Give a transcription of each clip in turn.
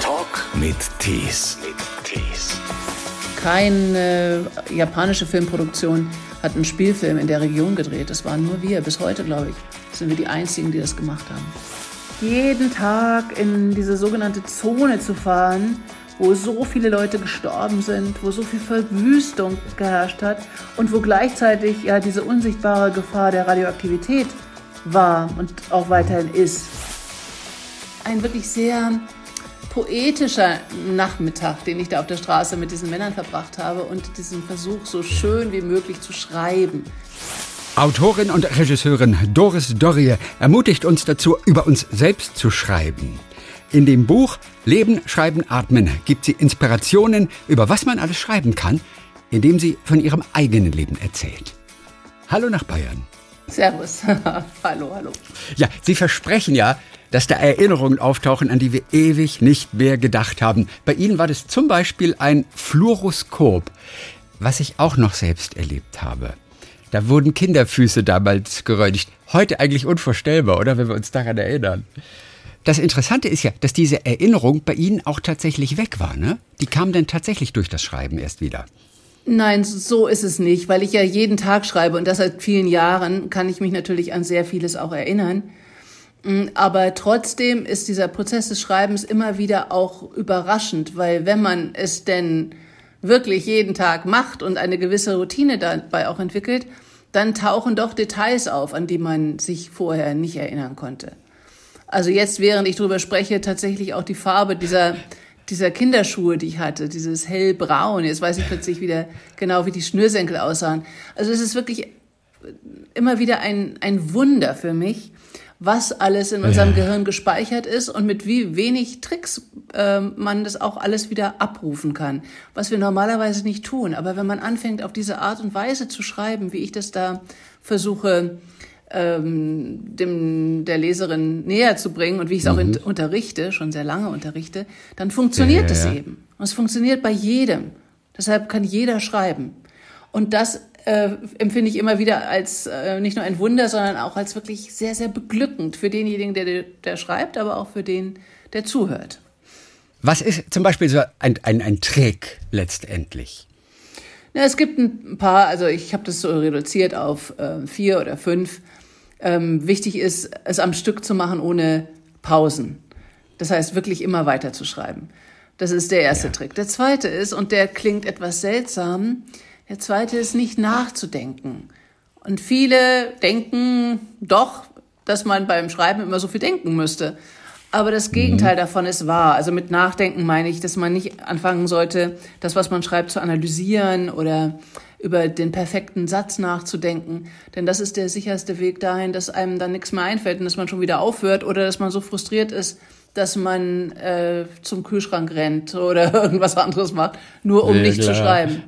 Talk mit Tees. Keine japanische Filmproduktion hat einen Spielfilm in der Region gedreht. Das waren nur wir. Bis heute, glaube ich, sind wir die Einzigen, die das gemacht haben. Jeden Tag in diese sogenannte Zone zu fahren, wo so viele Leute gestorben sind, wo so viel Verwüstung geherrscht hat und wo gleichzeitig ja diese unsichtbare Gefahr der Radioaktivität war und auch weiterhin ist. Ein wirklich sehr poetischer Nachmittag, den ich da auf der Straße mit diesen Männern verbracht habe und diesen Versuch, so schön wie möglich zu schreiben. Autorin und Regisseurin Doris Dorrier ermutigt uns dazu, über uns selbst zu schreiben. In dem Buch Leben, Schreiben, Atmen gibt sie Inspirationen, über was man alles schreiben kann, indem sie von ihrem eigenen Leben erzählt. Hallo nach Bayern. Servus. hallo, hallo. Ja, Sie versprechen ja, dass da Erinnerungen auftauchen, an die wir ewig nicht mehr gedacht haben. Bei Ihnen war das zum Beispiel ein Fluoroskop, was ich auch noch selbst erlebt habe. Da wurden Kinderfüße damals geröntgt. Heute eigentlich unvorstellbar, oder? Wenn wir uns daran erinnern. Das Interessante ist ja, dass diese Erinnerung bei Ihnen auch tatsächlich weg war, ne? Die kam dann tatsächlich durch das Schreiben erst wieder. Nein, so ist es nicht, weil ich ja jeden Tag schreibe und das seit vielen Jahren kann ich mich natürlich an sehr vieles auch erinnern. Mm, aber trotzdem ist dieser Prozess des Schreibens immer wieder auch überraschend, weil wenn man es denn wirklich jeden Tag macht und eine gewisse Routine dabei auch entwickelt, dann tauchen doch Details auf, an die man sich vorher nicht erinnern konnte. Also jetzt, während ich darüber spreche, tatsächlich auch die Farbe dieser, dieser Kinderschuhe, die ich hatte, dieses hellbraun. Jetzt weiß ich plötzlich wieder genau, wie die Schnürsenkel aussahen. Also es ist wirklich immer wieder ein, ein Wunder für mich, was alles in unserem ja. Gehirn gespeichert ist und mit wie wenig Tricks äh, man das auch alles wieder abrufen kann, was wir normalerweise nicht tun. Aber wenn man anfängt, auf diese Art und Weise zu schreiben, wie ich das da versuche, ähm, dem der Leserin näher zu bringen und wie ich es mhm. auch in, unterrichte, schon sehr lange unterrichte, dann funktioniert es ja, ja. eben. Und es funktioniert bei jedem. Deshalb kann jeder schreiben. Und das äh, empfinde ich immer wieder als äh, nicht nur ein Wunder, sondern auch als wirklich sehr, sehr beglückend für denjenigen, der, der schreibt, aber auch für den, der zuhört. Was ist zum Beispiel so ein, ein, ein Trick letztendlich? Na, es gibt ein paar, also ich habe das so reduziert auf äh, vier oder fünf. Ähm, wichtig ist, es am Stück zu machen ohne Pausen. Das heißt, wirklich immer weiter zu schreiben. Das ist der erste ja. Trick. Der zweite ist, und der klingt etwas seltsam, der zweite ist nicht nachzudenken. Und viele denken doch, dass man beim Schreiben immer so viel denken müsste. Aber das Gegenteil mhm. davon ist wahr. Also mit Nachdenken meine ich, dass man nicht anfangen sollte, das, was man schreibt, zu analysieren oder über den perfekten Satz nachzudenken. Denn das ist der sicherste Weg dahin, dass einem dann nichts mehr einfällt und dass man schon wieder aufhört oder dass man so frustriert ist, dass man äh, zum Kühlschrank rennt oder irgendwas anderes macht, nur um ja, nicht klar. zu schreiben.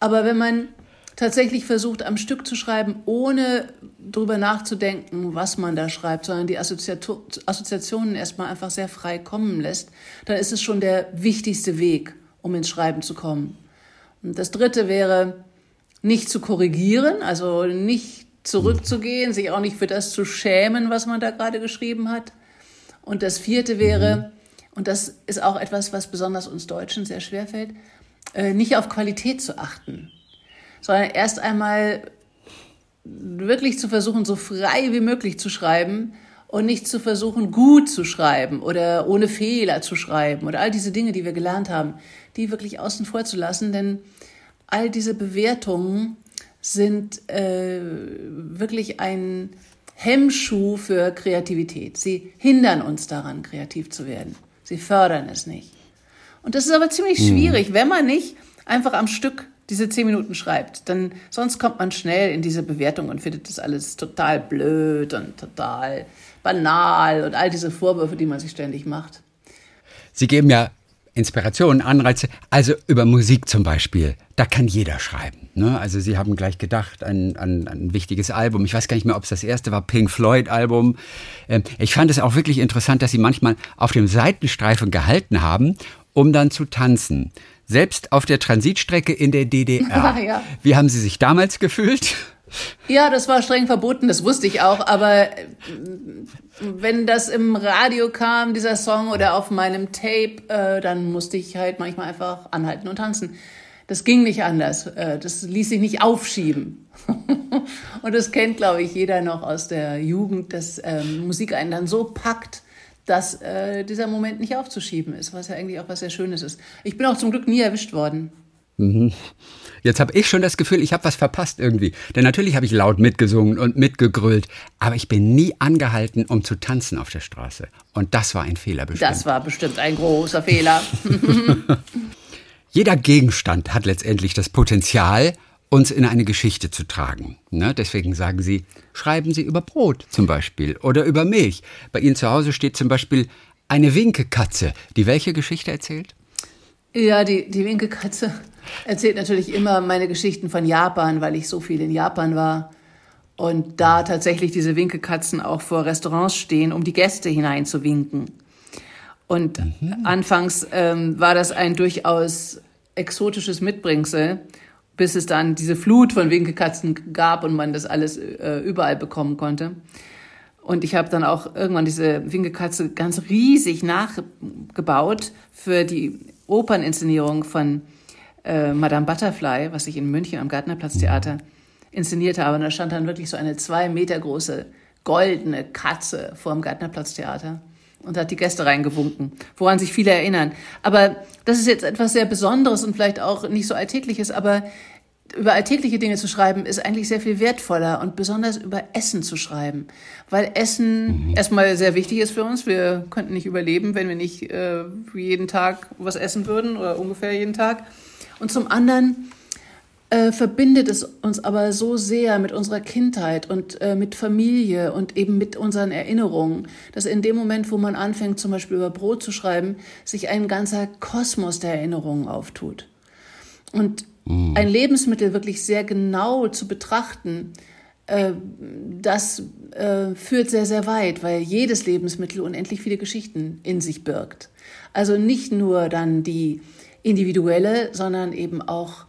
Aber wenn man tatsächlich versucht, am Stück zu schreiben, ohne drüber nachzudenken, was man da schreibt, sondern die Assoziationen erstmal einfach sehr frei kommen lässt, dann ist es schon der wichtigste Weg, um ins Schreiben zu kommen. Und das dritte wäre, nicht zu korrigieren, also nicht zurückzugehen, sich auch nicht für das zu schämen, was man da gerade geschrieben hat. Und das vierte wäre, und das ist auch etwas, was besonders uns Deutschen sehr schwer fällt, äh, nicht auf Qualität zu achten, sondern erst einmal wirklich zu versuchen, so frei wie möglich zu schreiben und nicht zu versuchen, gut zu schreiben oder ohne Fehler zu schreiben oder all diese Dinge, die wir gelernt haben, die wirklich außen vor zu lassen, denn all diese Bewertungen sind äh, wirklich ein Hemmschuh für Kreativität. Sie hindern uns daran, kreativ zu werden. Sie fördern es nicht. Und das ist aber ziemlich mhm. schwierig, wenn man nicht einfach am Stück diese zehn Minuten schreibt. Dann sonst kommt man schnell in diese Bewertung und findet das alles total blöd und total banal und all diese Vorwürfe, die man sich ständig macht. Sie geben ja Inspirationen, Anreize, also über Musik zum Beispiel, da kann jeder schreiben. Ne? Also Sie haben gleich gedacht an, an, an ein wichtiges Album. Ich weiß gar nicht mehr, ob es das erste war, Pink Floyd Album. Ähm, ich fand es auch wirklich interessant, dass Sie manchmal auf dem Seitenstreifen gehalten haben um dann zu tanzen. Selbst auf der Transitstrecke in der DDR. Ja. Wie haben Sie sich damals gefühlt? Ja, das war streng verboten, das wusste ich auch, aber äh, wenn das im Radio kam, dieser Song oder auf meinem Tape, äh, dann musste ich halt manchmal einfach anhalten und tanzen. Das ging nicht anders. Äh, das ließ sich nicht aufschieben. und das kennt, glaube ich, jeder noch aus der Jugend, dass ähm, Musik einen dann so packt, dass äh, dieser Moment nicht aufzuschieben ist, was ja eigentlich auch was sehr Schönes ist. Ich bin auch zum Glück nie erwischt worden. Mhm. Jetzt habe ich schon das Gefühl, ich habe was verpasst irgendwie. Denn natürlich habe ich laut mitgesungen und mitgegrölt, aber ich bin nie angehalten, um zu tanzen auf der Straße. Und das war ein Fehler bestimmt. Das war bestimmt ein großer Fehler. Jeder Gegenstand hat letztendlich das Potenzial, uns in eine Geschichte zu tragen. Ne? Deswegen sagen Sie, schreiben Sie über Brot zum Beispiel oder über Milch. Bei Ihnen zu Hause steht zum Beispiel eine Winkekatze, die welche Geschichte erzählt? Ja, die, die Winkekatze erzählt natürlich immer meine Geschichten von Japan, weil ich so viel in Japan war. Und da tatsächlich diese Winkekatzen auch vor Restaurants stehen, um die Gäste hineinzuwinken. Und mhm. anfangs ähm, war das ein durchaus exotisches Mitbringsel bis es dann diese Flut von Winkelkatzen gab und man das alles äh, überall bekommen konnte. Und ich habe dann auch irgendwann diese Winkelkatze ganz riesig nachgebaut für die Operninszenierung von äh, Madame Butterfly, was ich in München am Gärtnerplatztheater inszeniert habe. Und da stand dann wirklich so eine zwei Meter große goldene Katze vor dem Gärtnerplatztheater und hat die Gäste reingewunken, woran sich viele erinnern. Aber das ist jetzt etwas sehr Besonderes und vielleicht auch nicht so Alltägliches, aber über alltägliche Dinge zu schreiben, ist eigentlich sehr viel wertvoller und besonders über Essen zu schreiben. Weil Essen mhm. erstmal sehr wichtig ist für uns. Wir könnten nicht überleben, wenn wir nicht äh, jeden Tag was essen würden oder ungefähr jeden Tag. Und zum anderen äh, verbindet es uns aber so sehr mit unserer Kindheit und äh, mit Familie und eben mit unseren Erinnerungen, dass in dem Moment, wo man anfängt, zum Beispiel über Brot zu schreiben, sich ein ganzer Kosmos der Erinnerungen auftut. Und mm. ein Lebensmittel wirklich sehr genau zu betrachten, äh, das äh, führt sehr, sehr weit, weil jedes Lebensmittel unendlich viele Geschichten in sich birgt. Also nicht nur dann die individuelle, sondern eben auch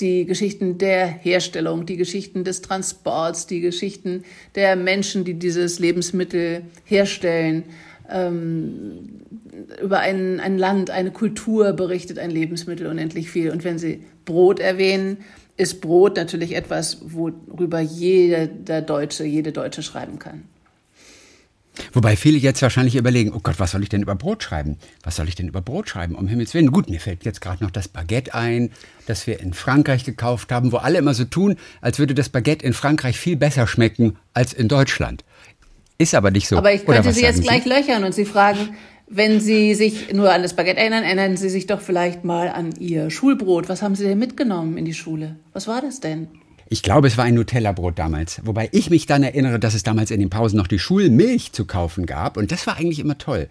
die Geschichten der Herstellung, die Geschichten des Transports, die Geschichten der Menschen, die dieses Lebensmittel herstellen. Ähm, über ein, ein Land, eine Kultur berichtet ein Lebensmittel unendlich viel. Und wenn Sie Brot erwähnen, ist Brot natürlich etwas, worüber jeder Deutsche, jede Deutsche schreiben kann. Wobei viele jetzt wahrscheinlich überlegen, oh Gott, was soll ich denn über Brot schreiben? Was soll ich denn über Brot schreiben? Um Himmels Willen. Gut, mir fällt jetzt gerade noch das Baguette ein, das wir in Frankreich gekauft haben, wo alle immer so tun, als würde das Baguette in Frankreich viel besser schmecken als in Deutschland. Ist aber nicht so. Aber ich könnte Sie jetzt gleich löchern und Sie fragen, wenn Sie sich nur an das Baguette erinnern, erinnern Sie sich doch vielleicht mal an Ihr Schulbrot. Was haben Sie denn mitgenommen in die Schule? Was war das denn? Ich glaube, es war ein Nutella-Brot damals. Wobei ich mich dann erinnere, dass es damals in den Pausen noch die Schulmilch zu kaufen gab. Und das war eigentlich immer toll.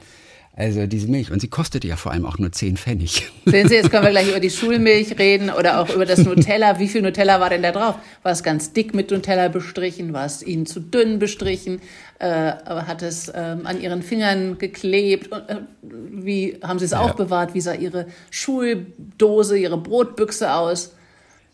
Also diese Milch. Und sie kostete ja vor allem auch nur 10 Pfennig. Sehen Sie, jetzt können wir gleich über die Schulmilch reden oder auch über das Nutella. Wie viel Nutella war denn da drauf? War es ganz dick mit Nutella bestrichen? War es Ihnen zu dünn bestrichen? Äh, hat es ähm, an Ihren Fingern geklebt? Äh, wie haben Sie es ja. aufbewahrt? Wie sah Ihre Schuldose, Ihre Brotbüchse aus?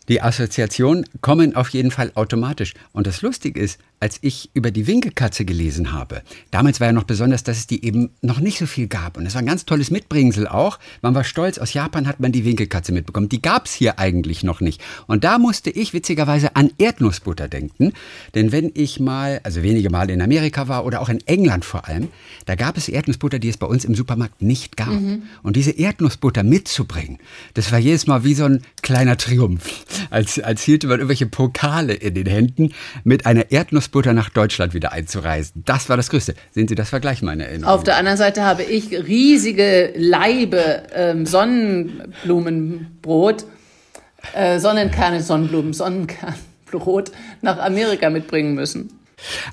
Die Assoziationen kommen auf jeden Fall automatisch. Und das Lustige ist, als ich über die Winkelkatze gelesen habe, damals war ja noch besonders, dass es die eben noch nicht so viel gab. Und es war ein ganz tolles Mitbringsel auch. Man war stolz, aus Japan hat man die Winkelkatze mitbekommen. Die gab es hier eigentlich noch nicht. Und da musste ich witzigerweise an Erdnussbutter denken. Denn wenn ich mal, also wenige Male in Amerika war oder auch in England vor allem, da gab es Erdnussbutter, die es bei uns im Supermarkt nicht gab. Mhm. Und diese Erdnussbutter mitzubringen, das war jedes Mal wie so ein kleiner Triumph. Als, als hielte man irgendwelche Pokale in den Händen mit einer Erdnussbutter nach Deutschland wieder einzureisen. Das war das Größte. Sehen Sie das Vergleich, meine Erinnerung? Auf der anderen Seite habe ich riesige Leibe ähm, Sonnenblumenbrot, äh, Sonnenkerne, Sonnenblumen, Sonnenkernbrot nach Amerika mitbringen müssen.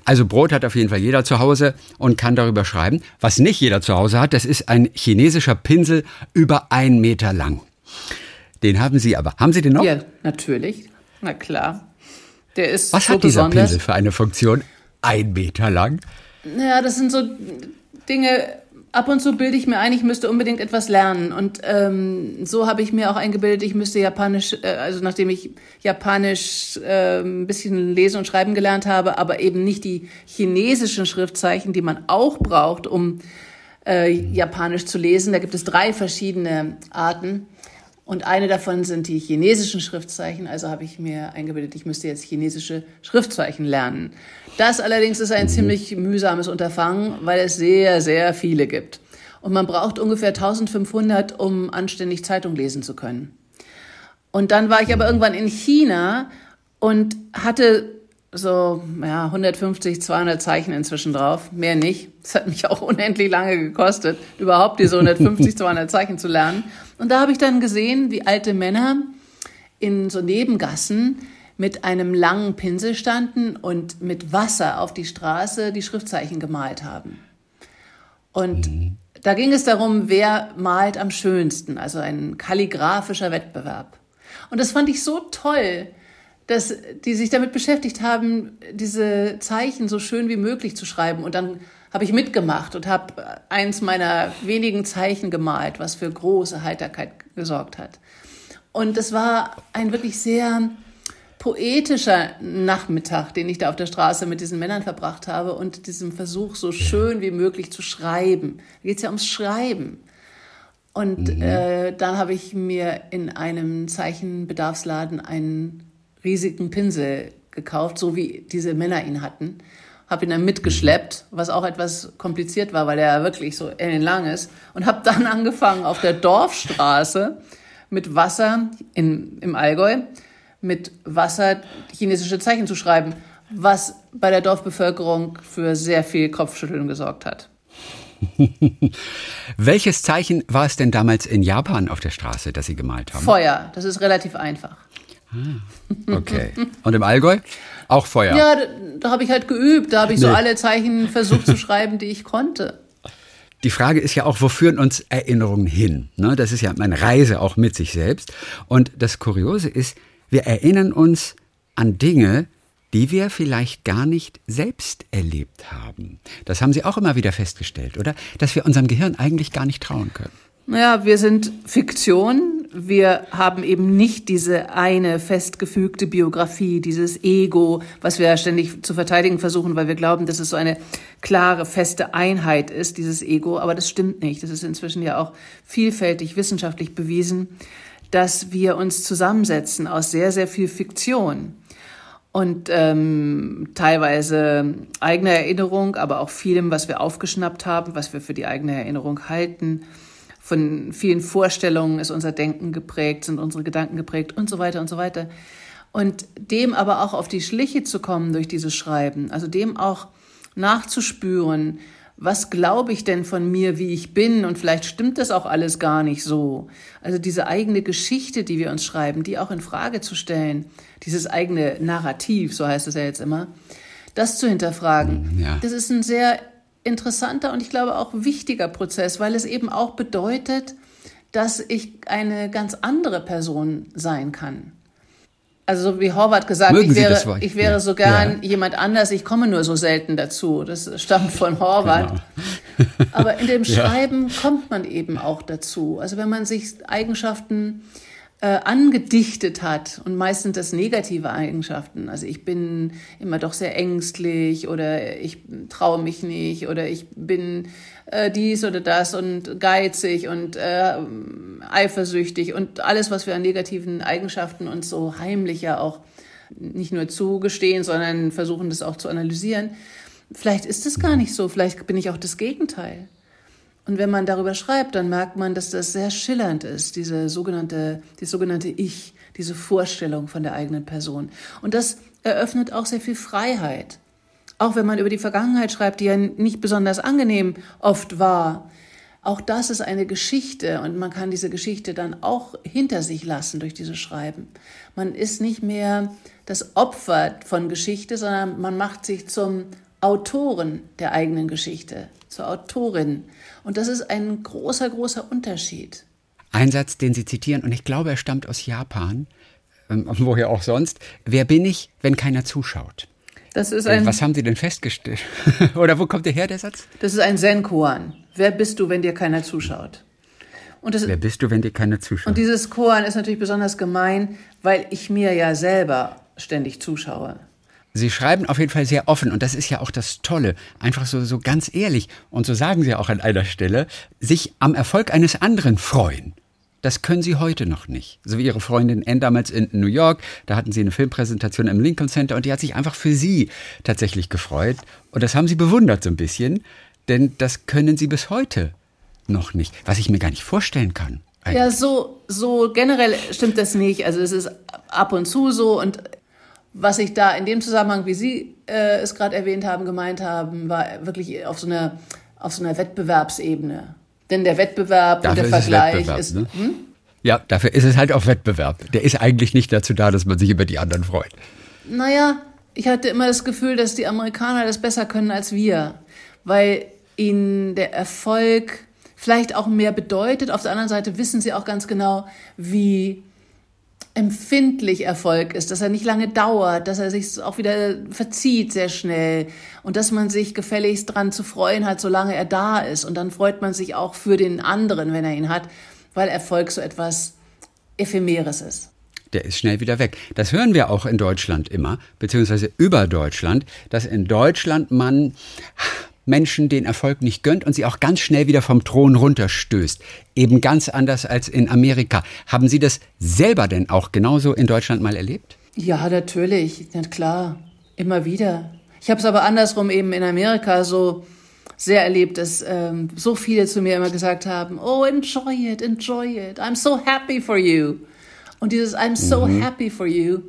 Also Brot hat auf jeden Fall jeder zu Hause und kann darüber schreiben. Was nicht jeder zu Hause hat, das ist ein chinesischer Pinsel über einen Meter lang. Den haben Sie aber. Haben Sie den noch? Ja, natürlich. Na klar. Der ist Was so hat dieser besonders. Pinsel für eine Funktion? Ein Meter lang? Ja, das sind so Dinge, ab und zu bilde ich mir ein, ich müsste unbedingt etwas lernen. Und ähm, so habe ich mir auch eingebildet, ich müsste Japanisch, äh, also nachdem ich Japanisch äh, ein bisschen lesen und schreiben gelernt habe, aber eben nicht die chinesischen Schriftzeichen, die man auch braucht, um äh, Japanisch zu lesen. Da gibt es drei verschiedene Arten. Und eine davon sind die chinesischen Schriftzeichen. Also habe ich mir eingebildet, ich müsste jetzt chinesische Schriftzeichen lernen. Das allerdings ist ein mhm. ziemlich mühsames Unterfangen, weil es sehr, sehr viele gibt. Und man braucht ungefähr 1500, um anständig Zeitung lesen zu können. Und dann war ich aber irgendwann in China und hatte so ja, 150, 200 Zeichen inzwischen drauf, mehr nicht. Das hat mich auch unendlich lange gekostet, überhaupt diese 150, 200 Zeichen zu lernen. Und da habe ich dann gesehen, wie alte Männer in so Nebengassen mit einem langen Pinsel standen und mit Wasser auf die Straße die Schriftzeichen gemalt haben. Und mhm. da ging es darum, wer malt am schönsten, also ein kalligraphischer Wettbewerb. Und das fand ich so toll, dass die sich damit beschäftigt haben, diese Zeichen so schön wie möglich zu schreiben. Und dann habe ich mitgemacht und habe eins meiner wenigen Zeichen gemalt, was für große Heiterkeit gesorgt hat. Und es war ein wirklich sehr poetischer Nachmittag, den ich da auf der Straße mit diesen Männern verbracht habe und diesem Versuch, so schön wie möglich zu schreiben. Da geht es ja ums Schreiben. Und mhm. äh, dann habe ich mir in einem Zeichenbedarfsladen einen riesigen Pinsel gekauft, so wie diese Männer ihn hatten. Habe ihn dann mitgeschleppt, was auch etwas kompliziert war, weil er wirklich so ellenlang ist. Und habe dann angefangen auf der Dorfstraße mit Wasser in, im Allgäu, mit Wasser chinesische Zeichen zu schreiben, was bei der Dorfbevölkerung für sehr viel Kopfschütteln gesorgt hat. Welches Zeichen war es denn damals in Japan auf der Straße, das Sie gemalt haben? Feuer, das ist relativ einfach. Ah, okay. Und im Allgäu? Auch Feuer? Ja, da, da habe ich halt geübt. Da habe ich nee. so alle Zeichen versucht zu schreiben, die ich konnte. Die Frage ist ja auch, wo führen uns Erinnerungen hin? Ne, das ist ja eine Reise auch mit sich selbst. Und das Kuriose ist, wir erinnern uns an Dinge, die wir vielleicht gar nicht selbst erlebt haben. Das haben Sie auch immer wieder festgestellt, oder? Dass wir unserem Gehirn eigentlich gar nicht trauen können. Naja, wir sind Fiktion. Wir haben eben nicht diese eine festgefügte Biografie, dieses Ego, was wir ständig zu verteidigen versuchen, weil wir glauben, dass es so eine klare, feste Einheit ist, dieses Ego. Aber das stimmt nicht. Das ist inzwischen ja auch vielfältig wissenschaftlich bewiesen, dass wir uns zusammensetzen aus sehr, sehr viel Fiktion und ähm, teilweise eigener Erinnerung, aber auch vielem, was wir aufgeschnappt haben, was wir für die eigene Erinnerung halten von vielen Vorstellungen ist unser Denken geprägt, sind unsere Gedanken geprägt und so weiter und so weiter. Und dem aber auch auf die Schliche zu kommen durch dieses Schreiben, also dem auch nachzuspüren, was glaube ich denn von mir, wie ich bin und vielleicht stimmt das auch alles gar nicht so. Also diese eigene Geschichte, die wir uns schreiben, die auch in Frage zu stellen, dieses eigene Narrativ, so heißt es ja jetzt immer, das zu hinterfragen. Ja. Das ist ein sehr interessanter und ich glaube auch wichtiger Prozess, weil es eben auch bedeutet, dass ich eine ganz andere Person sein kann. Also so wie Horvath gesagt, Mögen ich wäre, ich wäre ja. so gern ja. jemand anders, ich komme nur so selten dazu. Das stammt von Horvath. Genau. Aber in dem Schreiben ja. kommt man eben auch dazu. Also wenn man sich Eigenschaften äh, angedichtet hat und meistens das negative Eigenschaften. Also ich bin immer doch sehr ängstlich oder ich traue mich nicht oder ich bin äh, dies oder das und geizig und äh, eifersüchtig und alles, was wir an negativen Eigenschaften uns so heimlich ja auch nicht nur zugestehen, sondern versuchen das auch zu analysieren. Vielleicht ist es gar nicht so, vielleicht bin ich auch das Gegenteil. Und wenn man darüber schreibt, dann merkt man, dass das sehr schillernd ist, diese sogenannte, die sogenannte Ich, diese Vorstellung von der eigenen Person. Und das eröffnet auch sehr viel Freiheit. Auch wenn man über die Vergangenheit schreibt, die ja nicht besonders angenehm oft war. Auch das ist eine Geschichte und man kann diese Geschichte dann auch hinter sich lassen durch dieses Schreiben. Man ist nicht mehr das Opfer von Geschichte, sondern man macht sich zum Autoren der eigenen Geschichte, zur Autorin. Und das ist ein großer, großer Unterschied. Ein Satz, den Sie zitieren, und ich glaube, er stammt aus Japan, ähm, woher auch sonst. Wer bin ich, wenn keiner zuschaut? Das ist ein, Was haben Sie denn festgestellt? Oder wo kommt der her, der Satz? Das ist ein Zen-Koan. Wer bist du, wenn dir keiner zuschaut? Das, Wer bist du, wenn dir keiner zuschaut? Und dieses Koan ist natürlich besonders gemein, weil ich mir ja selber ständig zuschaue. Sie schreiben auf jeden Fall sehr offen und das ist ja auch das Tolle, einfach so, so ganz ehrlich und so sagen Sie auch an einer Stelle, sich am Erfolg eines anderen freuen. Das können Sie heute noch nicht. So wie Ihre Freundin Anne damals in New York, da hatten Sie eine Filmpräsentation im Lincoln Center und die hat sich einfach für Sie tatsächlich gefreut und das haben Sie bewundert so ein bisschen, denn das können Sie bis heute noch nicht, was ich mir gar nicht vorstellen kann. Eigentlich. Ja, so, so generell stimmt das nicht. Also es ist ab und zu so und was ich da in dem Zusammenhang, wie Sie äh, es gerade erwähnt haben, gemeint haben, war wirklich auf so einer, auf so einer Wettbewerbsebene. Denn der Wettbewerb dafür und der Vergleich ist. ist ne? hm? Ja, dafür ist es halt auch Wettbewerb. Der ist eigentlich nicht dazu da, dass man sich über die anderen freut. Naja, ich hatte immer das Gefühl, dass die Amerikaner das besser können als wir, weil ihnen der Erfolg vielleicht auch mehr bedeutet. Auf der anderen Seite wissen sie auch ganz genau, wie empfindlich Erfolg ist, dass er nicht lange dauert, dass er sich auch wieder verzieht sehr schnell und dass man sich gefälligst dran zu freuen hat, solange er da ist. Und dann freut man sich auch für den anderen, wenn er ihn hat, weil Erfolg so etwas Ephemeres ist. Der ist schnell wieder weg. Das hören wir auch in Deutschland immer, beziehungsweise über Deutschland, dass in Deutschland man Menschen den Erfolg nicht gönnt und sie auch ganz schnell wieder vom Thron runterstößt. Eben ganz anders als in Amerika. Haben Sie das selber denn auch genauso in Deutschland mal erlebt? Ja, natürlich. Ja, klar. Immer wieder. Ich habe es aber andersrum eben in Amerika so sehr erlebt, dass ähm, so viele zu mir immer gesagt haben, oh, enjoy it, enjoy it. I'm so happy for you. Und dieses I'm so mhm. happy for you,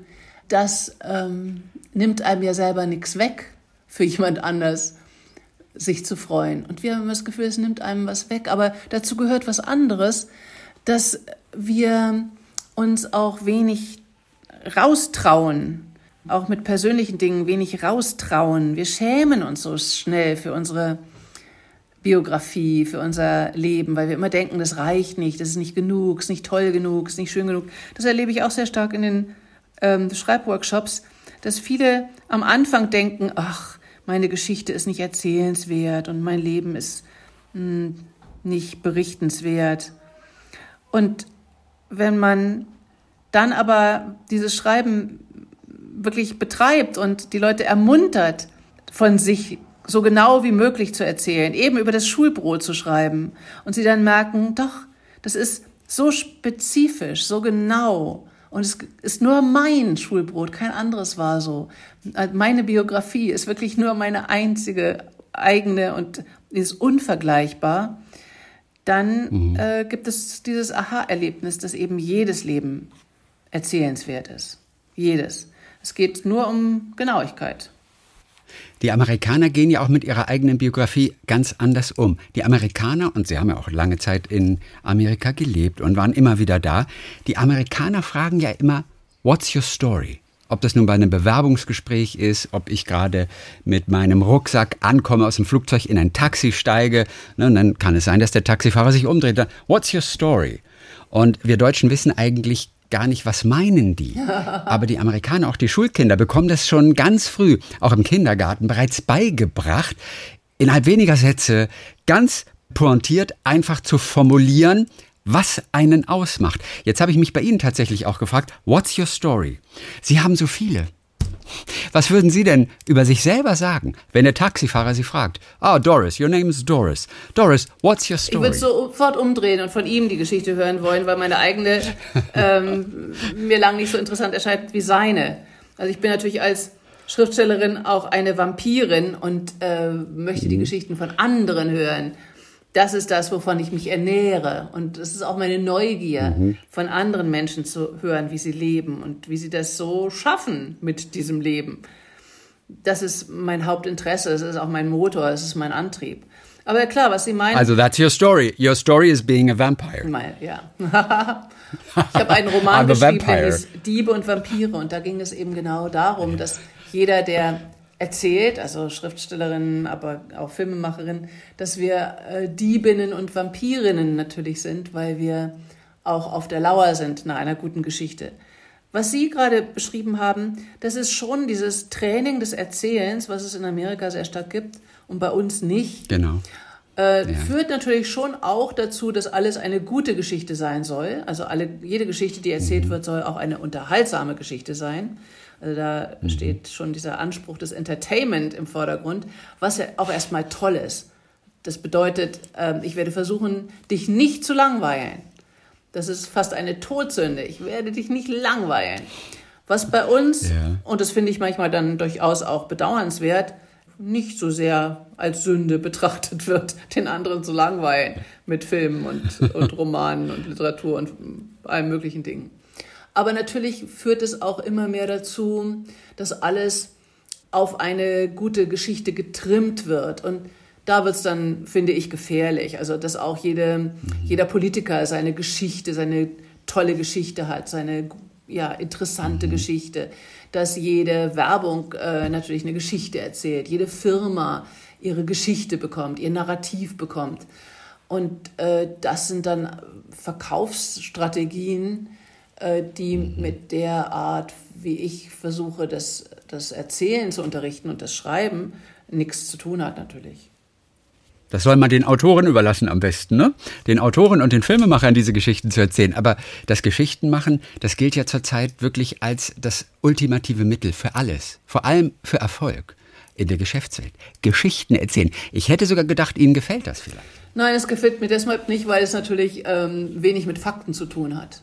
das ähm, nimmt einem ja selber nichts weg für jemand anders sich zu freuen. Und wir haben das Gefühl, es nimmt einem was weg. Aber dazu gehört was anderes, dass wir uns auch wenig raustrauen, auch mit persönlichen Dingen wenig raustrauen. Wir schämen uns so schnell für unsere Biografie, für unser Leben, weil wir immer denken, das reicht nicht, das ist nicht genug, ist nicht toll genug, ist nicht schön genug. Das erlebe ich auch sehr stark in den ähm, Schreibworkshops, dass viele am Anfang denken, ach, meine Geschichte ist nicht erzählenswert und mein Leben ist hm, nicht berichtenswert. Und wenn man dann aber dieses Schreiben wirklich betreibt und die Leute ermuntert, von sich so genau wie möglich zu erzählen, eben über das Schulbrot zu schreiben und sie dann merken, doch, das ist so spezifisch, so genau und es ist nur mein Schulbrot, kein anderes war so. Meine Biografie ist wirklich nur meine einzige eigene und ist unvergleichbar. Dann mhm. äh, gibt es dieses Aha-Erlebnis, dass eben jedes Leben erzählenswert ist. Jedes. Es geht nur um Genauigkeit. Die Amerikaner gehen ja auch mit ihrer eigenen Biografie ganz anders um. Die Amerikaner, und sie haben ja auch lange Zeit in Amerika gelebt und waren immer wieder da, die Amerikaner fragen ja immer, What's your story? Ob das nun bei einem Bewerbungsgespräch ist, ob ich gerade mit meinem Rucksack ankomme, aus dem Flugzeug in ein Taxi steige, ne, und dann kann es sein, dass der Taxifahrer sich umdreht. Dann, What's your story? Und wir Deutschen wissen eigentlich gar nicht, was meinen die. Aber die Amerikaner, auch die Schulkinder, bekommen das schon ganz früh, auch im Kindergarten, bereits beigebracht, innerhalb weniger Sätze ganz pointiert einfach zu formulieren, was einen ausmacht. Jetzt habe ich mich bei Ihnen tatsächlich auch gefragt, what's your story? Sie haben so viele. Was würden Sie denn über sich selber sagen, wenn der Taxifahrer Sie fragt? Ah, oh, Doris, your name is Doris. Doris, what's your story? Ich würde sofort umdrehen und von ihm die Geschichte hören wollen, weil meine eigene ähm, mir lang nicht so interessant erscheint wie seine. Also ich bin natürlich als Schriftstellerin auch eine Vampirin und äh, möchte die mhm. Geschichten von anderen hören das ist das, wovon ich mich ernähre. Und das ist auch meine Neugier, mhm. von anderen Menschen zu hören, wie sie leben und wie sie das so schaffen mit diesem Leben. Das ist mein Hauptinteresse, es ist auch mein Motor, es ist mein Antrieb. Aber klar, was Sie meinen. Also, that's your story. Your story is being a vampire. Mein, ja. ich habe einen Roman geschrieben, der hieß Diebe und Vampire. Und da ging es eben genau darum, dass jeder, der erzählt, also Schriftstellerinnen, aber auch Filmemacherinnen, dass wir äh, Diebinnen und Vampirinnen natürlich sind, weil wir auch auf der Lauer sind nach einer guten Geschichte. Was Sie gerade beschrieben haben, das ist schon dieses Training des Erzählens, was es in Amerika sehr stark gibt und bei uns nicht. Genau. Äh, ja. Führt natürlich schon auch dazu, dass alles eine gute Geschichte sein soll. Also alle, jede Geschichte, die erzählt mhm. wird, soll auch eine unterhaltsame Geschichte sein. Also da mhm. steht schon dieser Anspruch des Entertainment im Vordergrund, was ja auch erstmal toll ist. Das bedeutet, äh, ich werde versuchen, dich nicht zu langweilen. Das ist fast eine Todsünde. Ich werde dich nicht langweilen. Was bei uns, ja. und das finde ich manchmal dann durchaus auch bedauernswert, nicht so sehr als Sünde betrachtet wird, den anderen zu langweilen mit Filmen und, und Romanen und Literatur und allen möglichen Dingen. Aber natürlich führt es auch immer mehr dazu, dass alles auf eine gute Geschichte getrimmt wird. Und da wird es dann, finde ich, gefährlich. Also, dass auch jede, jeder Politiker seine Geschichte, seine tolle Geschichte hat, seine ja, interessante mhm. Geschichte dass jede Werbung äh, natürlich eine Geschichte erzählt, jede Firma ihre Geschichte bekommt, ihr Narrativ bekommt. Und äh, das sind dann Verkaufsstrategien, die mhm. mit der Art, wie ich versuche, das, das Erzählen zu unterrichten und das Schreiben, nichts zu tun hat natürlich. Das soll man den Autoren überlassen am besten, ne? Den Autoren und den Filmemachern diese Geschichten zu erzählen. Aber das Geschichtenmachen, das gilt ja zurzeit wirklich als das ultimative Mittel für alles. Vor allem für Erfolg in der Geschäftswelt. Geschichten erzählen. Ich hätte sogar gedacht, Ihnen gefällt das vielleicht. Nein, es gefällt mir deshalb nicht, weil es natürlich ähm, wenig mit Fakten zu tun hat.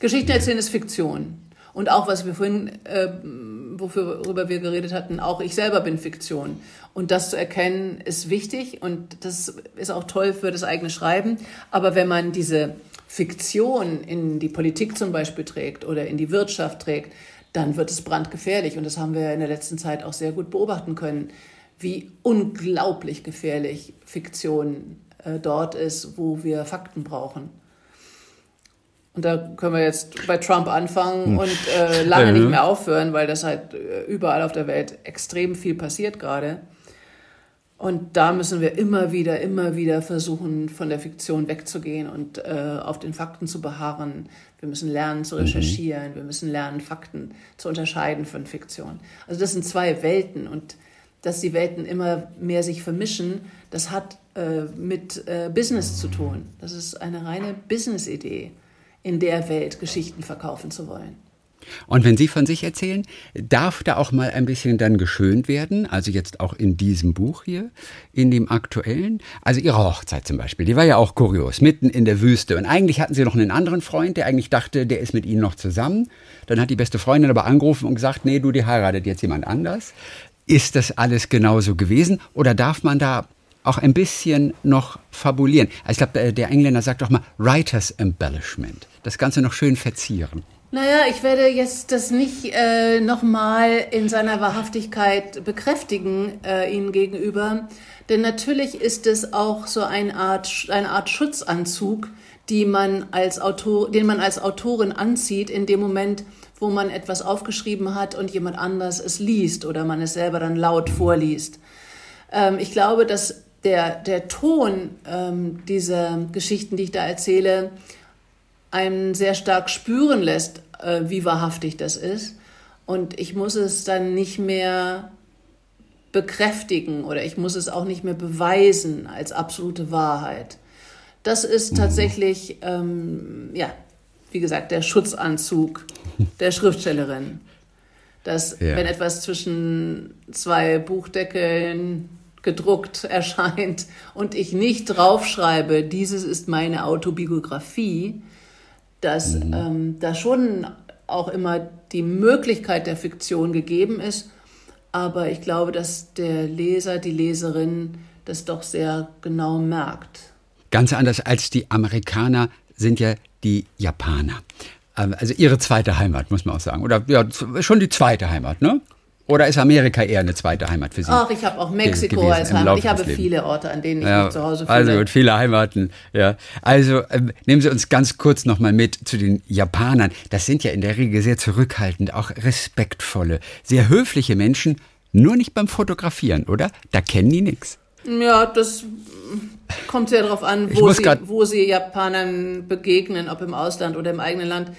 Geschichten erzählen ist Fiktion. Und auch, was wir vorhin, äh, worüber wir geredet hatten, auch ich selber bin Fiktion. Und das zu erkennen, ist wichtig und das ist auch toll für das eigene Schreiben. Aber wenn man diese Fiktion in die Politik zum Beispiel trägt oder in die Wirtschaft trägt, dann wird es brandgefährlich. Und das haben wir in der letzten Zeit auch sehr gut beobachten können, wie unglaublich gefährlich Fiktion äh, dort ist, wo wir Fakten brauchen. Und da können wir jetzt bei Trump anfangen hm. und äh, lange nicht mehr aufhören, weil das halt äh, überall auf der Welt extrem viel passiert gerade. Und da müssen wir immer wieder, immer wieder versuchen, von der Fiktion wegzugehen und äh, auf den Fakten zu beharren. Wir müssen lernen zu mhm. recherchieren, mhm. wir müssen lernen, Fakten zu unterscheiden von Fiktion. Also das sind zwei Welten und dass die Welten immer mehr sich vermischen, das hat äh, mit äh, Business zu tun. Das ist eine reine Business-Idee, in der Welt Geschichten verkaufen zu wollen. Und wenn Sie von sich erzählen, darf da auch mal ein bisschen dann geschönt werden? Also jetzt auch in diesem Buch hier, in dem aktuellen. Also Ihre Hochzeit zum Beispiel, die war ja auch kurios, mitten in der Wüste. Und eigentlich hatten Sie noch einen anderen Freund, der eigentlich dachte, der ist mit Ihnen noch zusammen. Dann hat die beste Freundin aber angerufen und gesagt, nee, du, die heiratet jetzt jemand anders. Ist das alles genauso gewesen? Oder darf man da auch ein bisschen noch fabulieren? Also ich glaube, der Engländer sagt doch mal Writer's Embellishment. Das Ganze noch schön verzieren. Naja, ich werde jetzt das nicht äh, nochmal in seiner Wahrhaftigkeit bekräftigen äh, Ihnen gegenüber. Denn natürlich ist es auch so eine Art, eine Art Schutzanzug, die man als Autor, den man als Autorin anzieht in dem Moment, wo man etwas aufgeschrieben hat und jemand anders es liest oder man es selber dann laut vorliest. Ähm, ich glaube, dass der, der Ton ähm, dieser Geschichten, die ich da erzähle, einen sehr stark spüren lässt, äh, wie wahrhaftig das ist. Und ich muss es dann nicht mehr bekräftigen oder ich muss es auch nicht mehr beweisen als absolute Wahrheit. Das ist mhm. tatsächlich, ähm, ja, wie gesagt, der Schutzanzug der Schriftstellerin. Dass, ja. wenn etwas zwischen zwei Buchdeckeln gedruckt erscheint und ich nicht draufschreibe, dieses ist meine Autobiografie, dass mhm. ähm, da schon auch immer die Möglichkeit der Fiktion gegeben ist. Aber ich glaube, dass der Leser, die Leserin das doch sehr genau merkt. Ganz anders als die Amerikaner sind ja die Japaner. Ähm, also ihre zweite Heimat, muss man auch sagen. Oder ja, schon die zweite Heimat, ne? Oder ist Amerika eher eine zweite Heimat für Sie? Ach, ich habe auch Mexiko als Heimat. Ich habe viele Orte, an denen ich ja, mich zu Hause fühle. Also gut, viele Heimaten. Ja. Also ähm, nehmen Sie uns ganz kurz nochmal mit zu den Japanern. Das sind ja in der Regel sehr zurückhaltend, auch respektvolle, sehr höfliche Menschen, nur nicht beim Fotografieren, oder? Da kennen die nichts. Ja, das kommt sehr darauf an, wo sie, wo sie Japanern begegnen, ob im Ausland oder im eigenen Land.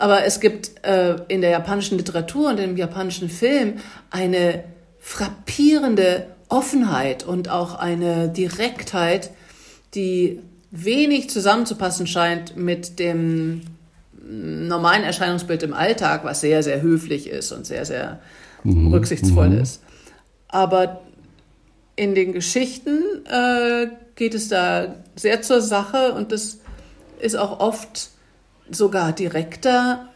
Aber es gibt äh, in der japanischen Literatur und im japanischen Film eine frappierende Offenheit und auch eine Direktheit, die wenig zusammenzupassen scheint mit dem normalen Erscheinungsbild im Alltag, was sehr, sehr höflich ist und sehr, sehr mhm. rücksichtsvoll mhm. ist. Aber in den Geschichten äh, geht es da sehr zur Sache und das ist auch oft sogar direkter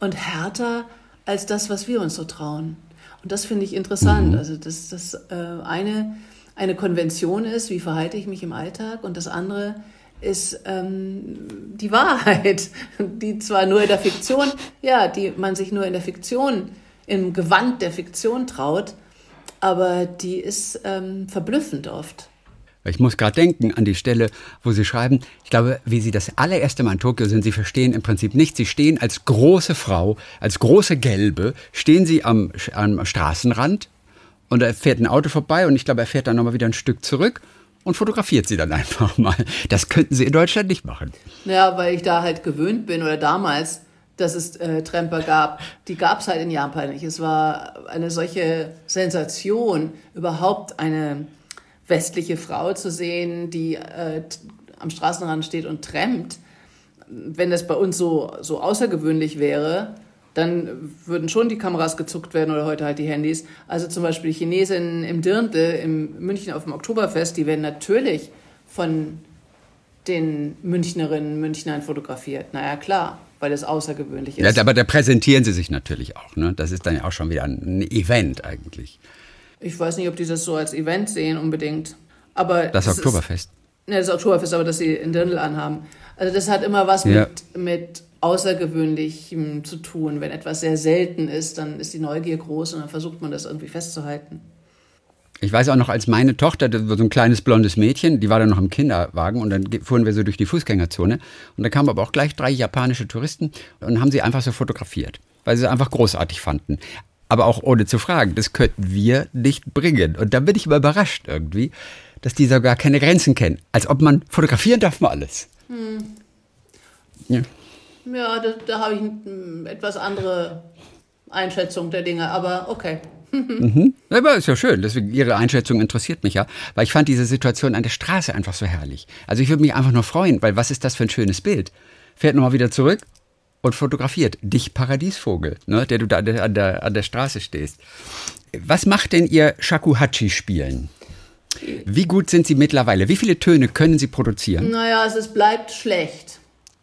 und härter als das, was wir uns so trauen. Und das finde ich interessant. Mhm. Also, dass das äh, eine, eine Konvention ist, wie verhalte ich mich im Alltag, und das andere ist ähm, die Wahrheit, die zwar nur in der Fiktion, ja, die man sich nur in der Fiktion, im Gewand der Fiktion traut, aber die ist ähm, verblüffend oft. Ich muss gerade denken an die Stelle, wo Sie schreiben, ich glaube, wie Sie das allererste Mal in Tokio sind, Sie verstehen im Prinzip nichts. Sie stehen als große Frau, als große Gelbe, stehen Sie am, am Straßenrand und da fährt ein Auto vorbei und ich glaube, er fährt dann nochmal wieder ein Stück zurück und fotografiert sie dann einfach mal. Das könnten Sie in Deutschland nicht machen. Ja, weil ich da halt gewöhnt bin oder damals, dass es äh, Tramper gab. Die gab es halt in Japan nicht. Es war eine solche Sensation, überhaupt eine westliche Frau zu sehen, die äh, am Straßenrand steht und trampt. Wenn das bei uns so, so außergewöhnlich wäre, dann würden schon die Kameras gezuckt werden oder heute halt die Handys. Also zum Beispiel die Chinesinnen im Dirndl in München auf dem Oktoberfest, die werden natürlich von den Münchnerinnen, Münchnern fotografiert. Naja, klar, weil es außergewöhnlich ist. Ja, aber da präsentieren sie sich natürlich auch. Ne? Das ist dann ja auch schon wieder ein Event eigentlich. Ich weiß nicht, ob die das so als Event sehen unbedingt. Aber das, Oktoberfest. Ist, ne, das Oktoberfest, aber dass sie ein Dirndl anhaben. Also das hat immer was ja. mit, mit Außergewöhnlichem zu tun. Wenn etwas sehr selten ist, dann ist die Neugier groß und dann versucht man das irgendwie festzuhalten. Ich weiß auch noch, als meine Tochter, das war so ein kleines blondes Mädchen, die war dann noch im Kinderwagen und dann fuhren wir so durch die Fußgängerzone und da kamen aber auch gleich drei japanische Touristen und haben sie einfach so fotografiert, weil sie es einfach großartig fanden. Aber auch ohne zu fragen, das könnten wir nicht bringen. Und da bin ich immer überrascht irgendwie, dass die sogar keine Grenzen kennen. Als ob man fotografieren darf man alles. Hm. Ja. Ja, da, da habe ich eine etwas andere Einschätzung der Dinge, aber okay. mhm. Aber ist ja schön, deswegen Ihre Einschätzung interessiert mich ja, weil ich fand diese Situation an der Straße einfach so herrlich. Also ich würde mich einfach nur freuen, weil was ist das für ein schönes Bild? Fährt nochmal wieder zurück und fotografiert dich Paradiesvogel, ne, der du da an der, an der Straße stehst. Was macht denn Ihr Shakuhachi-Spielen? Wie gut sind Sie mittlerweile? Wie viele Töne können Sie produzieren? Naja, also es bleibt schlecht.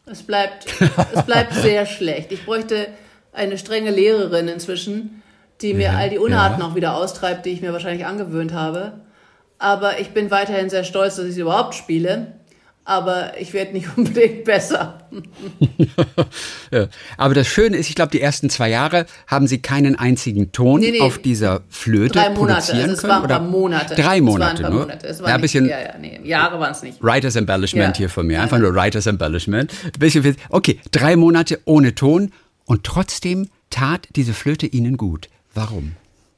Es bleibt, es bleibt sehr schlecht. Ich bräuchte eine strenge Lehrerin inzwischen, die mir ja, all die Unarten ja. auch wieder austreibt, die ich mir wahrscheinlich angewöhnt habe. Aber ich bin weiterhin sehr stolz, dass ich sie überhaupt spiele aber ich werde nicht unbedingt besser. ja. Aber das Schöne ist, ich glaube, die ersten zwei Jahre haben Sie keinen einzigen Ton nee, nee, auf dieser Flöte drei Monate, produzieren also es können? Waren oder? Monate. Drei Monate, nur? Monate. Es war ja, ein bisschen ja, ja, nee, Jahre waren es nicht. Writers Embellishment ja. hier von mir, einfach nur Writers Embellishment. Bisschen, okay, drei Monate ohne Ton und trotzdem tat diese Flöte Ihnen gut. Warum?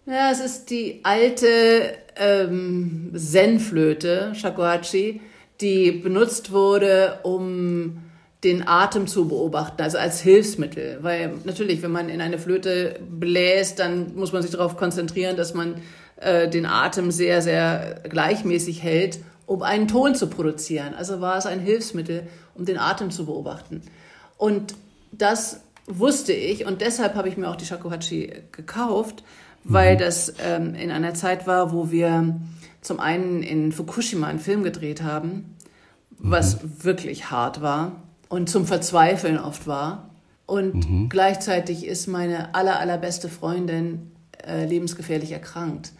Ja, es ist die alte ähm, Zen-Flöte, Shakuhachi die benutzt wurde, um den Atem zu beobachten, also als Hilfsmittel. Weil natürlich, wenn man in eine Flöte bläst, dann muss man sich darauf konzentrieren, dass man äh, den Atem sehr, sehr gleichmäßig hält, um einen Ton zu produzieren. Also war es ein Hilfsmittel, um den Atem zu beobachten. Und das wusste ich und deshalb habe ich mir auch die Shakuhachi gekauft, weil mhm. das ähm, in einer Zeit war, wo wir zum einen in Fukushima einen Film gedreht haben, was mhm. wirklich hart war und zum Verzweifeln oft war. Und mhm. gleichzeitig ist meine aller, allerbeste Freundin äh, lebensgefährlich erkrankt.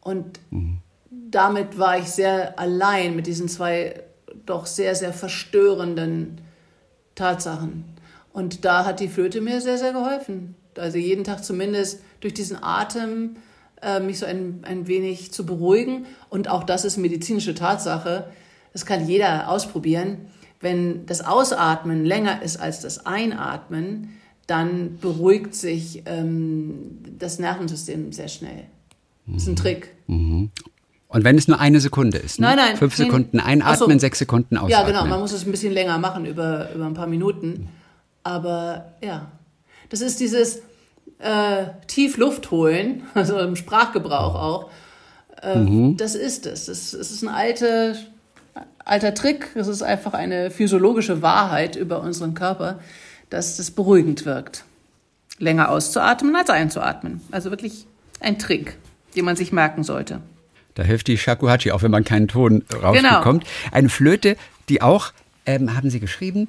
Und mhm. damit war ich sehr allein mit diesen zwei doch sehr, sehr verstörenden Tatsachen. Und da hat die Flöte mir sehr, sehr geholfen. Also jeden Tag zumindest durch diesen Atem mich so ein, ein wenig zu beruhigen. Und auch das ist medizinische Tatsache. Das kann jeder ausprobieren. Wenn das Ausatmen länger ist als das Einatmen, dann beruhigt sich ähm, das Nervensystem sehr schnell. Das ist ein Trick. Mhm. Und wenn es nur eine Sekunde ist? Ne? Nein, nein. Fünf Sekunden einatmen, so. sechs Sekunden ausatmen. Ja, genau. Man muss es ein bisschen länger machen, über, über ein paar Minuten. Aber ja, das ist dieses, äh, tief Luft holen, also im Sprachgebrauch auch, Äh, mhm. Das ist es. Es ist ein alte, alter Trick. Es ist einfach eine physiologische Wahrheit über unseren Körper, dass das beruhigend wirkt. Länger auszuatmen als einzuatmen. Also wirklich ein Trick, den man sich merken sollte. Da hilft die Shakuhachi, auch wenn man keinen Ton rausbekommt. Genau. Eine Flöte, die auch, ähm, haben Sie geschrieben,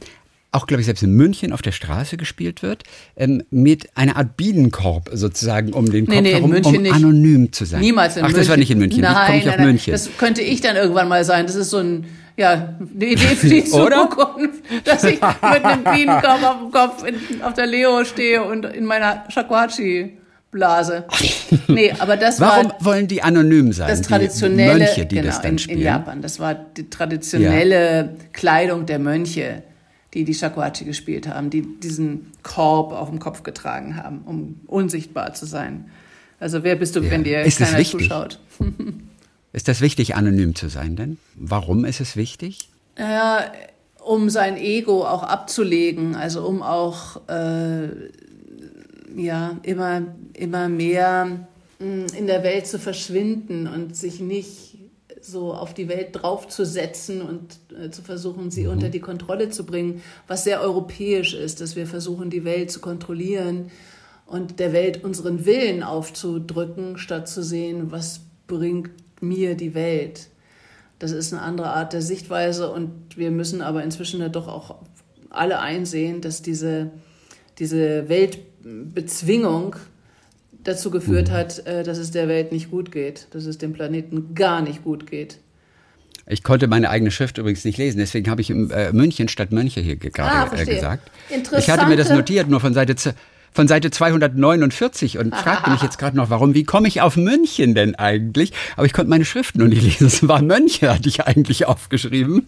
auch, glaube ich, selbst in München auf der Straße gespielt wird, ähm, mit einer Art Bienenkorb sozusagen um den Kopf nee, nee, herum, um nicht. anonym zu sein. Niemals in Ach, München. Ach, das war nicht in München. Nein, komme ich nein, auf München. Das könnte ich dann irgendwann mal sein. Das ist so ein, ja, eine Idee für die Zukunft, dass ich mit einem Bienenkorb auf dem Kopf in, auf der Leo stehe und in meiner Shakuhachi Blase. Nee, aber das Warum war. wollen die anonym sein? Das traditionelle. Die Mönche, die genau, das dann spielen. In, in Japan. Das war die traditionelle ja. Kleidung der Mönche die die Shakuhachi gespielt haben, die diesen Korb auf dem Kopf getragen haben, um unsichtbar zu sein. Also wer bist du, ja. wenn dir ist keiner zuschaut? ist das wichtig, anonym zu sein denn? Warum ist es wichtig? Ja, um sein Ego auch abzulegen, also um auch äh, ja, immer, immer mehr mm, in der Welt zu verschwinden und sich nicht so auf die Welt draufzusetzen und äh, zu versuchen, sie mhm. unter die Kontrolle zu bringen, was sehr europäisch ist, dass wir versuchen, die Welt zu kontrollieren und der Welt unseren Willen aufzudrücken, statt zu sehen, was bringt mir die Welt. Das ist eine andere Art der Sichtweise und wir müssen aber inzwischen ja doch auch alle einsehen, dass diese, diese Weltbezwingung dazu geführt mhm. hat, äh, dass es der Welt nicht gut geht, dass es dem Planeten gar nicht gut geht. Ich konnte meine eigene Schrift übrigens nicht lesen, deswegen habe ich äh, München statt Mönche hier gerade ah, äh, gesagt. Ich hatte mir das notiert, nur von Seite von Seite 249 und fragte mich jetzt gerade noch, warum, wie komme ich auf München denn eigentlich? Aber ich konnte meine Schriften noch nicht lesen. Es waren Mönche, hatte ich eigentlich aufgeschrieben.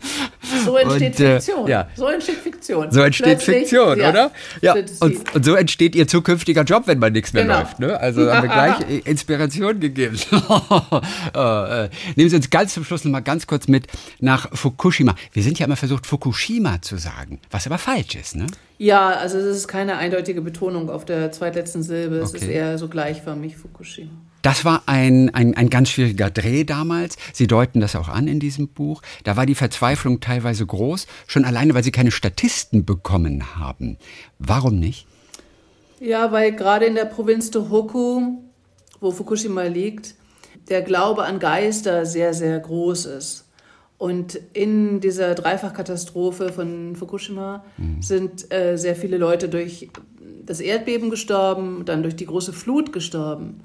So entsteht und, äh, Fiktion. ja. So entsteht Fiktion. So entsteht Plötzlich, Fiktion, ja, oder? Ja. Und, und, so entsteht ihr zukünftiger Job, wenn mal nichts mehr genau. läuft. Ne? Also haben wir gleich Inspiration gegeben. äh, nehmen Sie uns ganz zum Schluss noch mal ganz kurz mit nach Fukushima. Wir sind ja immer versucht, Fukushima zu sagen, was aber falsch ist, ne? Ja, also es ist keine eindeutige Betonung auf der zweitletzten Silbe. Es okay. ist eher so gleichförmig Fukushima. Das war ein, ein, ein ganz schwieriger Dreh damals. Sie deuten das auch an in diesem Buch. Da war die Verzweiflung teilweise groß, schon alleine, weil sie keine Statisten bekommen haben. Warum nicht? Ja, weil gerade in der Provinz Tohoku, wo Fukushima liegt, der Glaube an Geister sehr, sehr groß ist. Und in dieser Dreifachkatastrophe von Fukushima mhm. sind äh, sehr viele Leute durch das Erdbeben gestorben, dann durch die große Flut gestorben.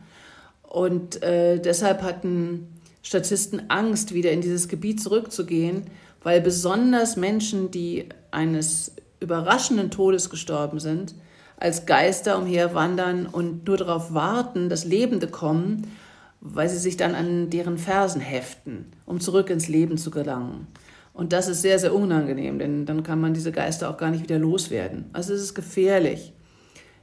Und äh, deshalb hatten Statisten Angst, wieder in dieses Gebiet zurückzugehen, weil besonders Menschen, die eines überraschenden Todes gestorben sind, als Geister umherwandern und nur darauf warten, dass Lebende kommen weil sie sich dann an deren Fersen heften, um zurück ins Leben zu gelangen. Und das ist sehr, sehr unangenehm, denn dann kann man diese Geister auch gar nicht wieder loswerden. Also es ist gefährlich,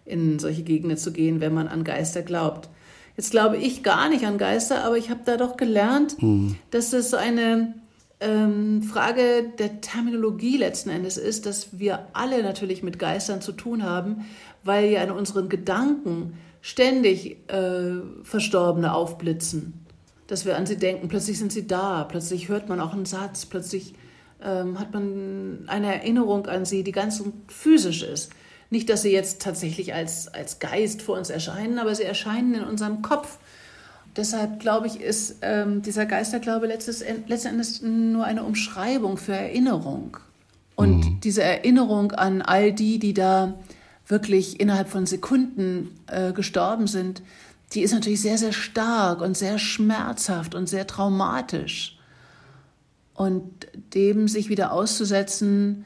in solche Gegenden zu gehen, wenn man an Geister glaubt. Jetzt glaube ich gar nicht an Geister, aber ich habe da doch gelernt, mhm. dass es so eine ähm, Frage der Terminologie letzten Endes ist, dass wir alle natürlich mit Geistern zu tun haben, weil ja in unseren Gedanken ständig äh, Verstorbene aufblitzen, dass wir an sie denken, plötzlich sind sie da, plötzlich hört man auch einen Satz, plötzlich ähm, hat man eine Erinnerung an sie, die ganz physisch ist. Nicht, dass sie jetzt tatsächlich als, als Geist vor uns erscheinen, aber sie erscheinen in unserem Kopf. Deshalb glaube ich, ist ähm, dieser Geisterglaube letztes, letztendlich nur eine Umschreibung für Erinnerung. Und mhm. diese Erinnerung an all die, die da wirklich innerhalb von Sekunden äh, gestorben sind, die ist natürlich sehr, sehr stark und sehr schmerzhaft und sehr traumatisch. Und dem sich wieder auszusetzen,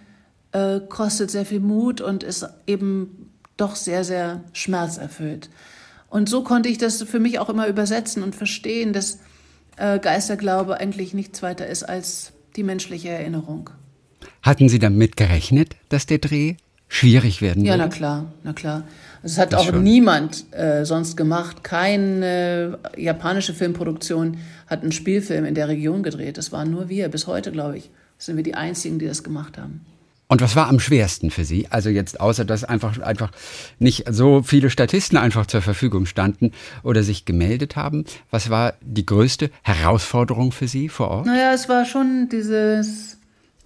äh, kostet sehr viel Mut und ist eben doch sehr, sehr schmerzerfüllt. Und so konnte ich das für mich auch immer übersetzen und verstehen, dass äh, Geisterglaube eigentlich nichts weiter ist als die menschliche Erinnerung. Hatten Sie damit gerechnet, dass der Dreh schwierig werden ja, würde? Ja, na klar, na klar. Also es hat das auch schon. niemand äh, sonst gemacht. Keine japanische Filmproduktion hat einen Spielfilm in der Region gedreht. Das waren nur wir. Bis heute, glaube ich, sind wir die Einzigen, die das gemacht haben. Und was war am schwersten für Sie? Also jetzt außer dass einfach einfach nicht so viele Statisten einfach zur Verfügung standen oder sich gemeldet haben, was war die größte Herausforderung für Sie vor Ort? Naja, es war schon dieses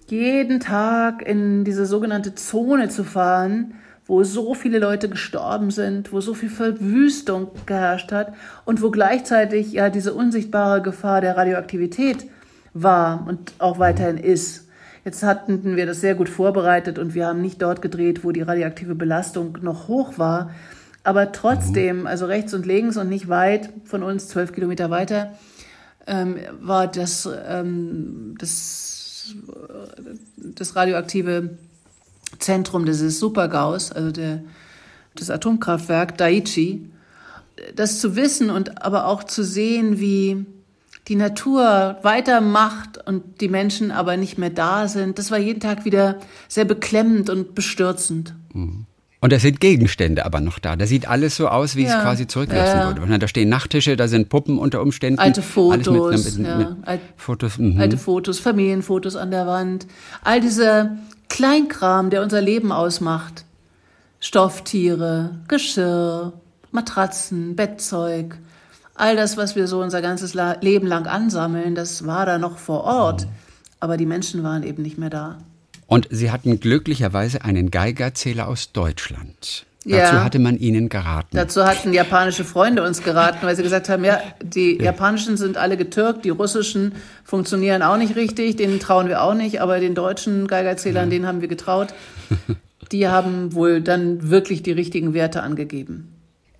jeden Tag in diese sogenannte Zone zu fahren, wo so viele Leute gestorben sind, wo so viel Verwüstung geherrscht hat und wo gleichzeitig ja diese unsichtbare Gefahr der Radioaktivität war und auch weiterhin ist. Jetzt hatten wir das sehr gut vorbereitet und wir haben nicht dort gedreht, wo die radioaktive Belastung noch hoch war. Aber trotzdem, mhm. also rechts und links und nicht weit von uns, zwölf Kilometer weiter, ähm, war das, ähm, das, das radioaktive Zentrum dieses Supergaus, also der, das Atomkraftwerk Daiichi. Das zu wissen und aber auch zu sehen, wie die Natur weitermacht und die Menschen aber nicht mehr da sind, das war jeden Tag wieder sehr beklemmend und bestürzend. Mhm. Und da sind Gegenstände aber noch da. Da sieht alles so aus, wie ja. es quasi zurückgelassen ja. wurde. Da stehen Nachttische, da sind Puppen unter Umständen. Alte Fotos, mit, mit, mit Fotos, mhm. alte Fotos, Familienfotos an der Wand. All dieser Kleinkram, der unser Leben ausmacht. Stofftiere, Geschirr, Matratzen, Bettzeug, all das, was wir so unser ganzes Leben lang ansammeln, das war da noch vor Ort. Aber die Menschen waren eben nicht mehr da. Und Sie hatten glücklicherweise einen Geigerzähler aus Deutschland. Dazu ja, hatte man Ihnen geraten. Dazu hatten japanische Freunde uns geraten, weil sie gesagt haben, ja, die japanischen sind alle getürkt, die russischen funktionieren auch nicht richtig, denen trauen wir auch nicht, aber den deutschen Geigerzählern, ja. denen haben wir getraut. Die haben wohl dann wirklich die richtigen Werte angegeben.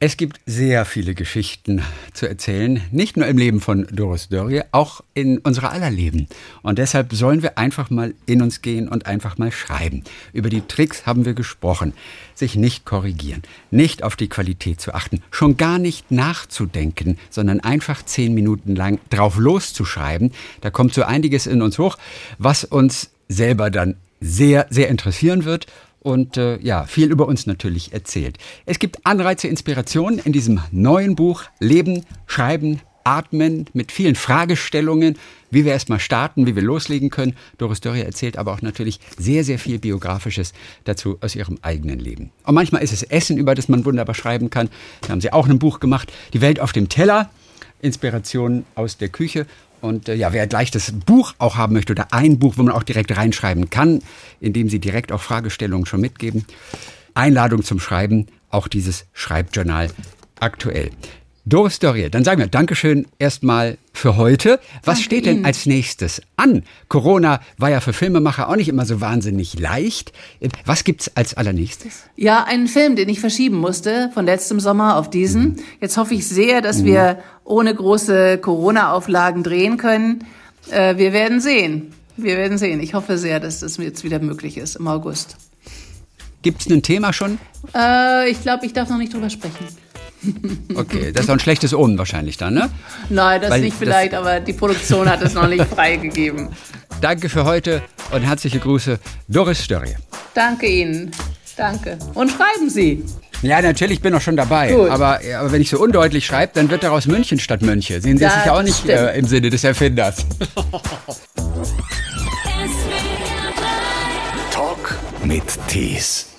Es gibt sehr viele Geschichten zu erzählen, nicht nur im Leben von Doris Dörrie, auch in unserer aller Leben. Und deshalb sollen wir einfach mal in uns gehen und einfach mal schreiben. Über die Tricks haben wir gesprochen. Sich nicht korrigieren, nicht auf die Qualität zu achten, schon gar nicht nachzudenken, sondern einfach zehn Minuten lang drauf loszuschreiben. Da kommt so einiges in uns hoch, was uns selber dann sehr, sehr interessieren wird und äh, ja, viel über uns natürlich erzählt. Es gibt Anreize, Inspirationen in diesem neuen Buch Leben, Schreiben, Atmen mit vielen Fragestellungen, wie wir erstmal starten, wie wir loslegen können. Doris Dörrie erzählt aber auch natürlich sehr, sehr viel Biografisches dazu aus ihrem eigenen Leben. Und manchmal ist es Essen, über das man wunderbar schreiben kann. Da haben sie auch ein Buch gemacht, Die Welt auf dem Teller. Inspirationen aus der Küche. Und äh, ja, wer gleich das Buch auch haben möchte oder ein Buch, wo man auch direkt reinschreiben kann, indem sie direkt auch Fragestellungen schon mitgeben, Einladung zum Schreiben, auch dieses Schreibjournal aktuell. Doris Dorier, dann sagen wir Dankeschön erstmal für heute. Was Danke steht denn Ihnen. als nächstes an? Corona war ja für Filmemacher auch nicht immer so wahnsinnig leicht. Was gibt's als allernächstes? Ja, einen Film, den ich verschieben musste von letztem Sommer auf diesen. Mhm. Jetzt hoffe ich sehr, dass mhm. wir ohne große Corona-Auflagen drehen können. Äh, wir werden sehen. Wir werden sehen. Ich hoffe sehr, dass das jetzt wieder möglich ist im August. Gibt's ein Thema schon? Äh, ich glaube, ich darf noch nicht drüber sprechen. Okay, das ist doch ein schlechtes Omen wahrscheinlich dann, ne? Nein, das Weil nicht vielleicht, das aber die Produktion hat es noch nicht freigegeben. Danke für heute und herzliche Grüße, Doris Störrie. Danke Ihnen. Danke. Und schreiben Sie. Ja, natürlich bin ich schon dabei. Aber, aber, wenn ich so undeutlich schreibe, dann wird daraus München statt Mönche. Sehen Sie, das ist ja auch nicht äh, im Sinne des Erfinders. Talk mit Tees.